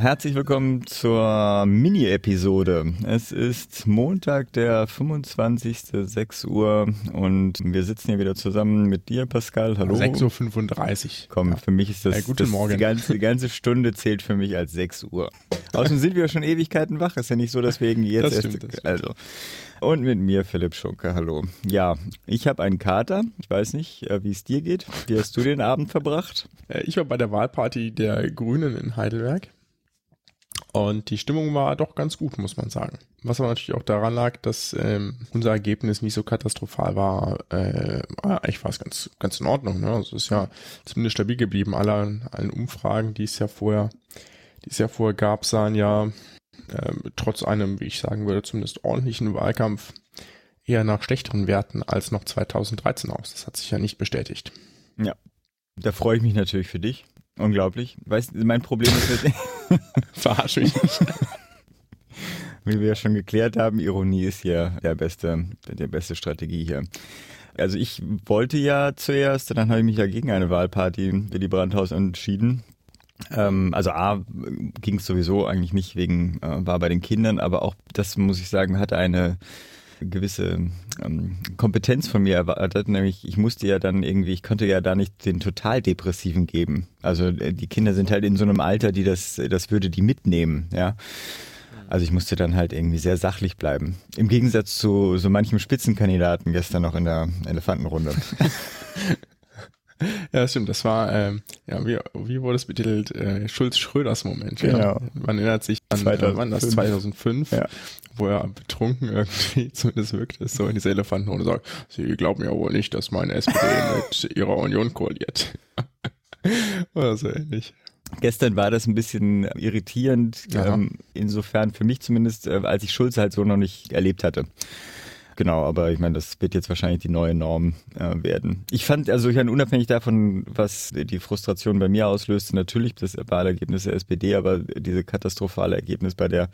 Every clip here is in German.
Herzlich willkommen zur Mini-Episode. Es ist Montag, der 25. 6 Uhr und wir sitzen hier wieder zusammen mit dir, Pascal. Hallo. 6.35 Uhr. Komm, für mich ist das, Ja, guten das Morgen. Die, ganze, die ganze Stunde zählt für mich als 6 Uhr. Außerdem sind wir schon Ewigkeiten wach. Ist ja nicht so, dass wir irgendwie jetzt erst. stimmt, das stimmt. Also. Und mit mir, Philipp Schunke. Hallo. Ja, ich habe einen Kater. Ich weiß nicht, äh, wie es dir geht. Wie hast du den Abend verbracht? Äh, Ich war bei der Wahlparty der Grünen in Heidelberg. Und die Stimmung war doch ganz gut, muss man sagen. Was aber natürlich auch daran lag, dass ähm, unser Ergebnis nicht so katastrophal war. Äh, eigentlich war es ganz, ganz in Ordnung. Ne? Also es ist ja zumindest stabil geblieben. Alle allen Umfragen, die es ja vorher, die es ja vorher gab, sahen ja ähm, trotz einem, wie ich sagen würde, zumindest ordentlichen Wahlkampf eher nach schlechteren Werten als noch 2013 aus. Das hat sich ja nicht bestätigt. Ja. Da freue ich mich natürlich für dich. Unglaublich. Weißt du, mein Problem ist mit, Verarsche mich nicht. wie wir ja schon geklärt haben, Ironie ist hier der beste, der beste Strategie hier. Also ich wollte ja zuerst, dann habe ich mich ja gegen eine Wahlparty Willy Brandt-Haus entschieden. Ähm, also A ging es sowieso eigentlich nicht wegen, äh, war bei den Kindern, aber auch das muss ich sagen, hatte eine gewisse ähm, Kompetenz von mir erwartet, nämlich ich musste ja dann irgendwie, ich konnte ja da nicht den total Depressiven geben. Also äh, die Kinder sind halt in so einem Alter, die das, das würde die mitnehmen, ja. Also ich musste dann halt irgendwie sehr sachlich bleiben. Im Gegensatz zu so manchem Spitzenkandidaten gestern noch in der Elefantenrunde. Ja, das stimmt. Das war, ähm, ja, wie, wie wurde es betitelt? Äh, Schulz-Schröders Moment. Ja. Genau. Man erinnert sich an, 2005. äh, wann das 2005, Ja. wo er betrunken irgendwie zumindest wirkte, so in dieser Elefantenrunde sagt, Sie glauben ja wohl nicht, dass meine SPD mit ihrer Union koaliert. Oder so ähnlich. Gestern war das ein bisschen irritierend, ähm, insofern für mich zumindest, äh, als ich Schulz halt so noch nicht erlebt hatte. Genau, aber ich meine, das wird jetzt wahrscheinlich die neue Norm äh, werden. Ich fand, also ich meine, unabhängig davon, was die Frustration bei mir auslöste, natürlich das Wahlergebnis der SPD, aber diese katastrophale Ergebnis bei der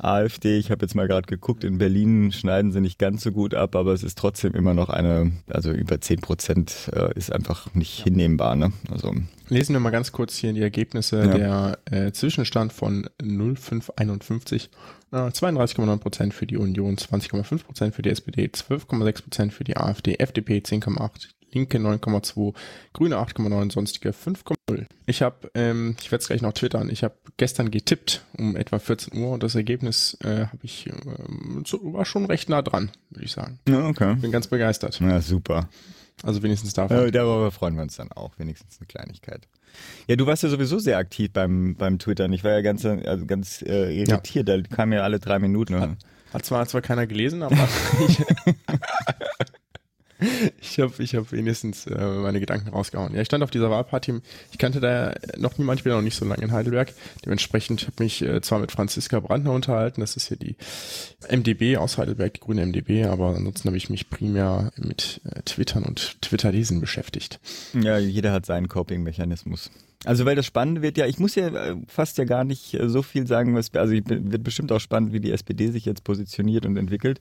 AfD, ich habe jetzt mal gerade geguckt, in Berlin schneiden sie nicht ganz so gut ab, aber es ist trotzdem immer noch eine, also über 10 Prozent äh, ist einfach nicht hinnehmbar. Ne? Also Lesen wir mal ganz kurz hier die Ergebnisse. Ja. Der äh, Zwischenstand von 0551. Äh, 32,9 Prozent für die Union, 20,5 Prozent für die SPD, 12,6 Prozent für die AfD, FDP 10,8, Linke 9,2, Grüne 8,9, sonstige 5,0. Ich habe, ähm, ich werde es gleich noch twittern, ich habe gestern getippt um etwa 14 Uhr und das Ergebnis äh, habe ich ähm, war schon recht nah dran, würde ich sagen. ja, okay. Bin ganz begeistert. Ja, super. Also wenigstens davon. Ja, darüber freuen wir uns dann auch, wenigstens eine Kleinigkeit. Ja, du warst ja sowieso sehr aktiv beim, beim Twittern. Ich war ja ganz, also ganz äh, irritiert, da kam ja alle drei Minuten. Ne? Hat zwar, hat zwar keiner gelesen, aber ich, ich habe ich hab wenigstens äh, meine Gedanken rausgehauen. Ja, ich stand auf dieser Wahlparty. Ich kannte da noch niemand, ich bin noch nicht so lange in Heidelberg. Dementsprechend habe ich mich äh, zwar mit Franziska Brandner unterhalten, das ist hier die MDB aus Heidelberg, die grüne MDB, aber ansonsten habe ich mich primär mit äh, Twittern und Twitter-Lesen beschäftigt. Ja, jeder hat seinen Coping-Mechanismus. Also weil das Spannende wird ja, ich muss ja äh, fast ja gar nicht äh, so viel sagen, was, also wird bestimmt auch spannend, wie die SPD sich jetzt positioniert und entwickelt.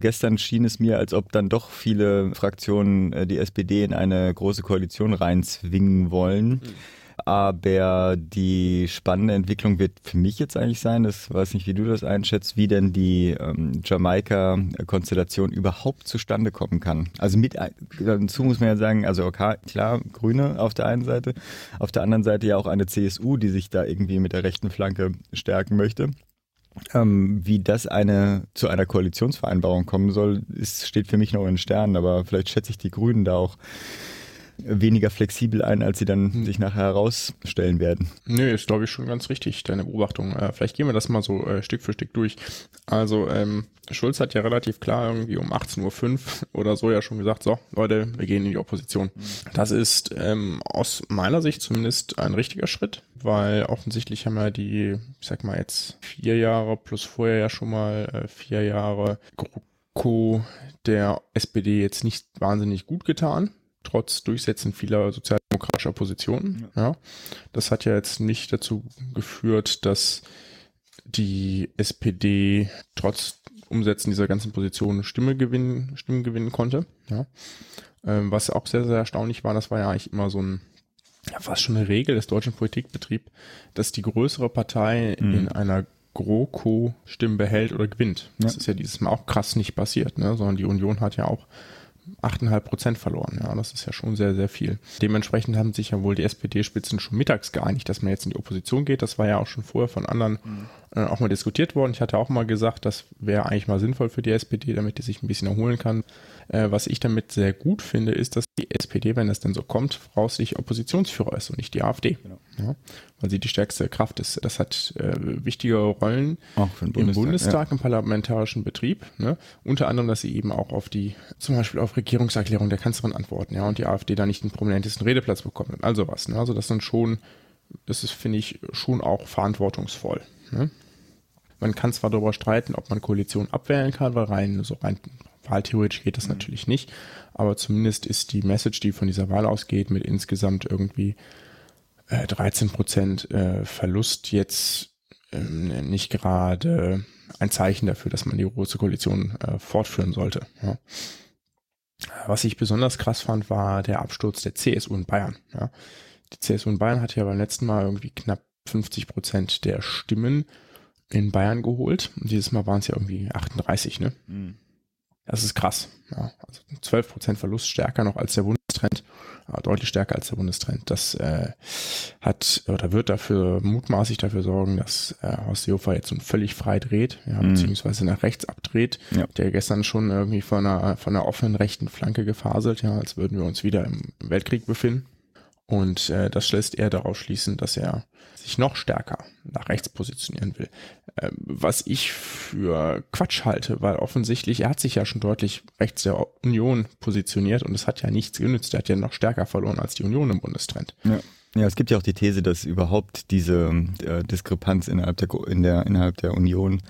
Gestern schien es mir, als ob dann doch viele Fraktionen äh, die SPD in eine große Koalition reinzwingen wollen. Aber die spannende Entwicklung wird für mich jetzt eigentlich sein, das weiß nicht, wie du das einschätzt, wie denn die ähm, Jamaika-Konstellation überhaupt zustande kommen kann. Also mit ein- dazu muss man ja sagen, also okay, klar, Grüne auf der einen Seite, auf der anderen Seite ja auch eine CSU, die sich da irgendwie mit der rechten Flanke stärken möchte. Ähm, wie das eine zu einer Koalitionsvereinbarung kommen soll, ist, steht für mich noch in Sternen, aber vielleicht schätze ich die Grünen da auch weniger flexibel ein, als sie dann sich nachher herausstellen werden. Nö, ist glaube ich schon ganz richtig, deine Beobachtung. Äh, vielleicht gehen wir das mal so äh, Stück für Stück durch. Also ähm, Schulz hat ja relativ klar irgendwie um 18.05 Uhr oder so ja schon gesagt, so Leute, wir gehen in die Opposition. Das ist ähm, aus meiner Sicht zumindest ein richtiger Schritt, weil offensichtlich haben ja die, ich sag mal jetzt vier Jahre plus vorher ja schon mal äh, vier Jahre GroKo der SPD jetzt nicht wahnsinnig gut getan, trotz Durchsetzen vieler sozialdemokratischer Positionen. Ja. Das hat ja jetzt nicht dazu geführt, dass die SPD trotz Umsetzen dieser ganzen Positionen Stimme gewinnen, Stimmen gewinnen konnte. Ja. Ähm, was auch sehr, sehr erstaunlich war, das war ja eigentlich immer so ein, ja, fast schon eine Regel des deutschen Politikbetriebs, dass die größere Partei mhm. in einer GroKo Stimmen behält oder gewinnt. Das ja. ist ja dieses Mal auch krass nicht passiert, ne? sondern die Union hat ja auch 8,5 Prozent verloren. Ja, das ist ja schon sehr, sehr viel. Dementsprechend haben sich ja wohl die SPD-Spitzen schon mittags geeinigt, dass man jetzt in die Opposition geht. Das war ja auch schon vorher von anderen mhm. Äh, auch mal diskutiert worden. Ich hatte auch mal gesagt, das wäre eigentlich mal sinnvoll für die SPD, damit die sich ein bisschen erholen kann. Äh, was ich damit sehr gut finde, ist, dass die SPD, wenn das denn so kommt, voraussichtlich Oppositionsführer ist und nicht die AfD. Genau. Ja, weil sie die stärkste Kraft ist. Das hat äh, wichtige Rollen im Bundestag, Bundestag ja. im parlamentarischen Betrieb. Ne? Unter anderem, dass sie eben auch auf die, zum Beispiel auf Regierungserklärung der Kanzlerin antworten, ja, und die AfD da nicht den prominentesten Redeplatz bekommt. Also was. Ne? Also das sind schon, das ist, finde ich, schon auch verantwortungsvoll. Ne? Man kann zwar darüber streiten, ob man Koalition abwählen kann, weil rein so rein Wahltheoretisch geht das mhm. natürlich nicht, aber zumindest ist die Message, die von dieser Wahl ausgeht, mit insgesamt irgendwie äh, 13 Prozent äh, Verlust jetzt ähm, nicht gerade ein Zeichen dafür, dass man die große Koalition äh, fortführen sollte. Ja. Was ich besonders krass fand, war der Absturz der CSU in Bayern. Ja. Die CSU in Bayern hat ja beim letzten Mal irgendwie knapp 50 Prozent der Stimmen in Bayern geholt. Und dieses Mal waren es ja irgendwie 38, ne? Mhm. Das ist krass. Ja, also 12% Verlust stärker noch als der Bundestrend, deutlich stärker als der Bundestrend. Das äh, hat oder wird dafür mutmaßlich dafür sorgen, dass äh, Horst Seehofer jetzt so völlig frei dreht, ja, mhm. beziehungsweise nach rechts abdreht. Ja. Der gestern schon irgendwie von einer von einer offenen rechten Flanke gefaselt, ja, als würden wir uns wieder im Weltkrieg befinden. Und äh, das lässt er darauf schließen, dass er sich noch stärker nach rechts positionieren will. Äh, was ich für Quatsch halte, weil offensichtlich, er hat sich ja schon deutlich rechts der Union positioniert und es hat ja nichts genützt. Er hat ja noch stärker verloren als die Union im Bundestrend. Ja. Ja, es gibt ja auch die These, dass überhaupt diese äh, Diskrepanz innerhalb der, in der, innerhalb der Union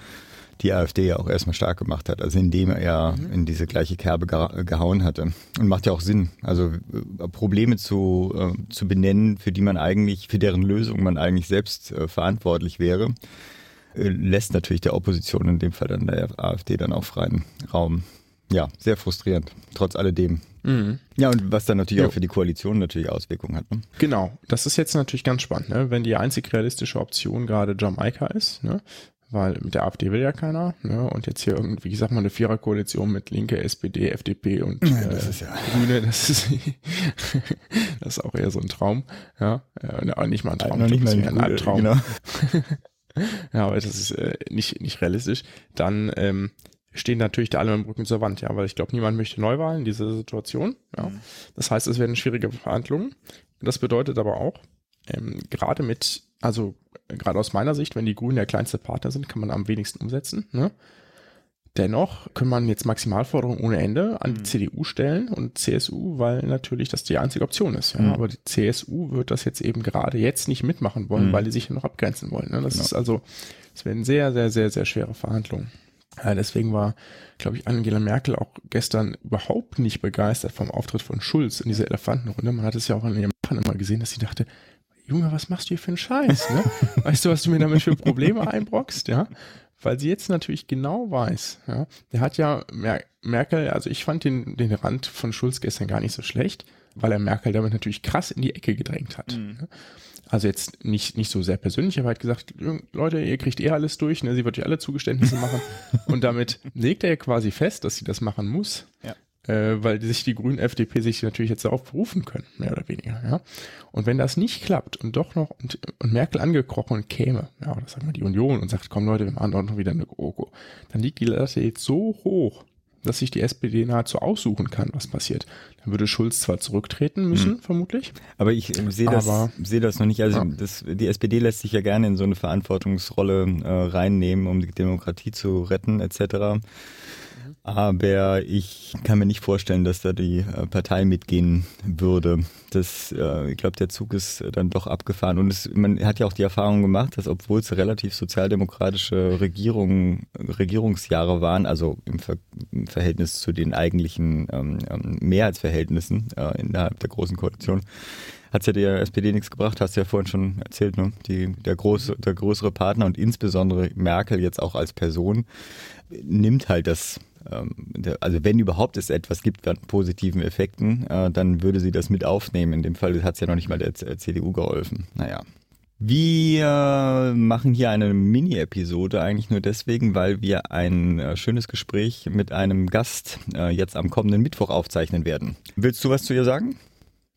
die AfD ja auch erstmal stark gemacht hat, also indem er mhm. in diese gleiche Kerbe gehauen hatte. Und macht ja auch Sinn, also äh, Probleme zu, äh, zu benennen, für die man eigentlich, für deren Lösung man eigentlich selbst äh, verantwortlich wäre, äh, lässt natürlich der Opposition, in dem Fall dann der AfD, dann auch freien Raum. Ja, sehr frustrierend, trotz alledem. Mhm. Ja, und was dann natürlich jo. auch für die Koalition natürlich Auswirkungen hat. Ne? Genau, das ist jetzt natürlich ganz spannend, ne? wenn die einzig realistische Option gerade Jamaika ist, ne? Weil mit der AfD will ja keiner. Ne? Und jetzt hier irgendwie, ich sag mal, eine Viererkoalition mit Linke, SPD, FDP und ja, das äh, ist ja. Grüne, das ist, das ist auch eher so ein Traum. Ja, äh, nicht mal ein Traum, nicht mal ein, ein Albtraum. Genau. ja, aber das ist äh, nicht, nicht realistisch. Dann ähm, stehen natürlich da alle mit dem Rücken zur Wand, ja, weil ich glaube, niemand möchte Neuwahlen in dieser Situation. Ja. Mhm. Das heißt, es werden schwierige Verhandlungen. Das bedeutet aber auch, ähm, gerade mit, also gerade aus meiner Sicht, wenn die Grünen der kleinste Partner sind, kann man am wenigsten umsetzen. Ne? Dennoch kann man jetzt Maximalforderungen ohne Ende an die mhm. CDU stellen und CSU, weil natürlich das die einzige Option ist. Ja. Mhm. Aber die CSU wird das jetzt eben gerade jetzt nicht mitmachen wollen, mhm. weil die sich ja noch abgrenzen wollen. Ne? Das genau. ist also, es werden sehr, sehr, sehr, sehr schwere Verhandlungen. Ja, deswegen war, glaube ich, Angela Merkel auch gestern überhaupt nicht begeistert vom Auftritt von Schulz in dieser Elefantenrunde. Man hat es ja auch in ihrem Machen immer gesehen, dass sie dachte, Junge, was machst du hier für einen Scheiß? Ne? Weißt du, was du mir damit für Probleme einbrockst? Ja, weil sie jetzt natürlich genau weiß. Ja, der hat ja Mer Merkel, also ich fand den, den Rand von Schulz gestern gar nicht so schlecht, weil er Merkel damit natürlich krass in die Ecke gedrängt hat. Mhm. Ne? Also jetzt nicht, nicht so sehr persönlich, aber er hat gesagt, Leute, ihr kriegt eh alles durch, ne? sie wird euch alle Zugeständnisse machen. Und damit legt er quasi fest, dass sie das machen muss. Ja äh, weil sich die Grünen FDP sich natürlich jetzt darauf berufen können, mehr oder weniger. Ja? Und wenn das nicht klappt und doch noch und, und Merkel angekrochen käme, ja, oder sagen wir die Union und sagt, komm Leute, wir machen doch noch wieder eine GroKo, dann liegt die Latte jetzt so hoch, dass sich die SPD nahezu aussuchen kann, was passiert. Dann würde Schulz zwar zurücktreten müssen, mhm. vermutlich. Aber ich äh, sehe das, sehe das noch nicht. Also ja. das, die SPD lässt sich ja gerne in so eine Verantwortungsrolle äh, reinnehmen, um die Demokratie zu retten, etc. Aber ich kann mir nicht vorstellen, dass da die äh, Partei mitgehen würde. Das, äh, ich glaube, der Zug ist dann doch abgefahren. Und es, man hat ja auch die Erfahrung gemacht, dass obwohl es relativ sozialdemokratische Regierungen, Regierungsjahre waren, also im, Ver im Verhältnis zu den eigentlichen ähm, ähm Mehrheitsverhältnissen äh, innerhalb der Großen Koalition, hat es ja der SPD nichts gebracht, hast du ja vorhin schon erzählt, ne? Die, der, große, der größere Partner und insbesondere Merkel jetzt auch als Person nimmt halt das also wenn überhaupt es etwas gibt an positiven Effekten, äh, dann würde sie das mit aufnehmen. In dem Fall hat es ja noch nicht mal der CDU geholfen. Naja. Wir machen hier eine Mini-Episode eigentlich nur deswegen, weil wir ein äh, schönes Gespräch mit einem Gast äh, jetzt am kommenden Mittwoch aufzeichnen werden. Willst du was zu ihr sagen?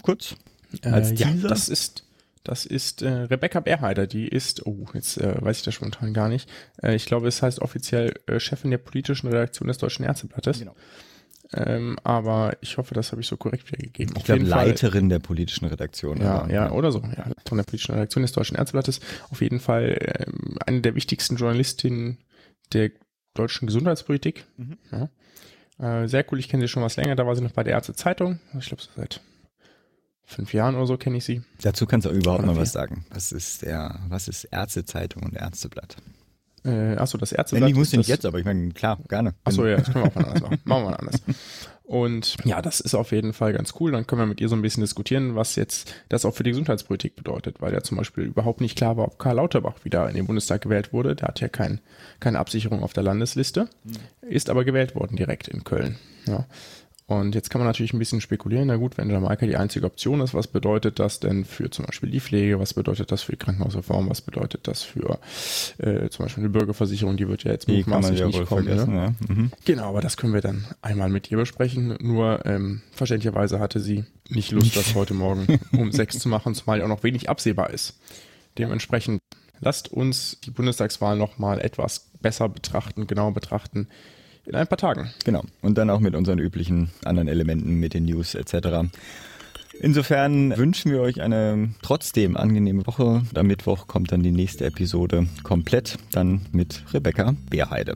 Kurz? Als äh, ja, das ist das ist äh, Rebecca Berheider, die ist, oh, jetzt äh, weiß ich das spontan gar nicht. Äh, ich glaube, es heißt offiziell äh, Chefin der politischen Redaktion des Deutschen Ärzteblattes. Genau. Ähm, aber ich hoffe, das habe ich so korrekt wiedergegeben. Ich glaube, Leiterin der politischen Redaktion. Ja, ja, oder so. Ja, Leiterin der politischen Redaktion des Deutschen Ärzteblattes. Auf jeden Fall ähm, eine der wichtigsten Journalistinnen der deutschen Gesundheitspolitik. Mhm. Ja. Äh, sehr cool, ich kenne sie schon was länger. Da war sie noch bei der Ärztezeitung. Ich glaube, so seit fünf Jahren oder so kenne ich sie. Dazu kannst du auch überhaupt noch was sagen. Was ist der, was ist Ärztezeitung und Ärzteblatt? Äh, achso, das Ärzteblatt. Nee, ich muss nicht jetzt, aber ich meine, klar, gerne. Achso, ja, das können wir auch mal anders machen. Machen wir mal anders. Und ja, das ist auf jeden Fall ganz cool. Dann können wir mit ihr so ein bisschen diskutieren, was jetzt das auch für die Gesundheitspolitik bedeutet, weil ja zum Beispiel überhaupt nicht klar war, ob Karl Lauterbach wieder in den Bundestag gewählt wurde. Der hat ja kein, keine Absicherung auf der Landesliste, hm. ist aber gewählt worden direkt in Köln. Ja. Und jetzt kann man natürlich ein bisschen spekulieren, na gut, wenn Jamaika die einzige Option ist, was bedeutet das denn für zum Beispiel die Pflege, was bedeutet das für die Krankenhausreform, was bedeutet das für äh, zum Beispiel eine Bürgerversicherung, die wird ja jetzt mutmaßlich ja nicht kommen. Ne? Ja. Mhm. Genau, aber das können wir dann einmal mit ihr besprechen. Nur ähm, verständlicherweise hatte sie nicht Lust, das heute Morgen um sechs zu machen, zumal ja auch noch wenig absehbar ist. Dementsprechend lasst uns die Bundestagswahl nochmal etwas besser betrachten, genauer betrachten in ein paar Tagen. Genau. Und dann auch mit unseren üblichen anderen Elementen, mit den News etc. Insofern wünschen wir euch eine trotzdem angenehme Woche. Am Mittwoch kommt dann die nächste Episode komplett, dann mit Rebecca Beerheide.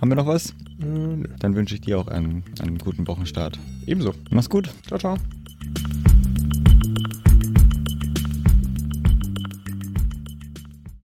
Haben wir noch was? Äh, dann wünsche ich dir auch einen, einen guten Wochenstart. Ebenso. Mach's gut. Ciao, ciao.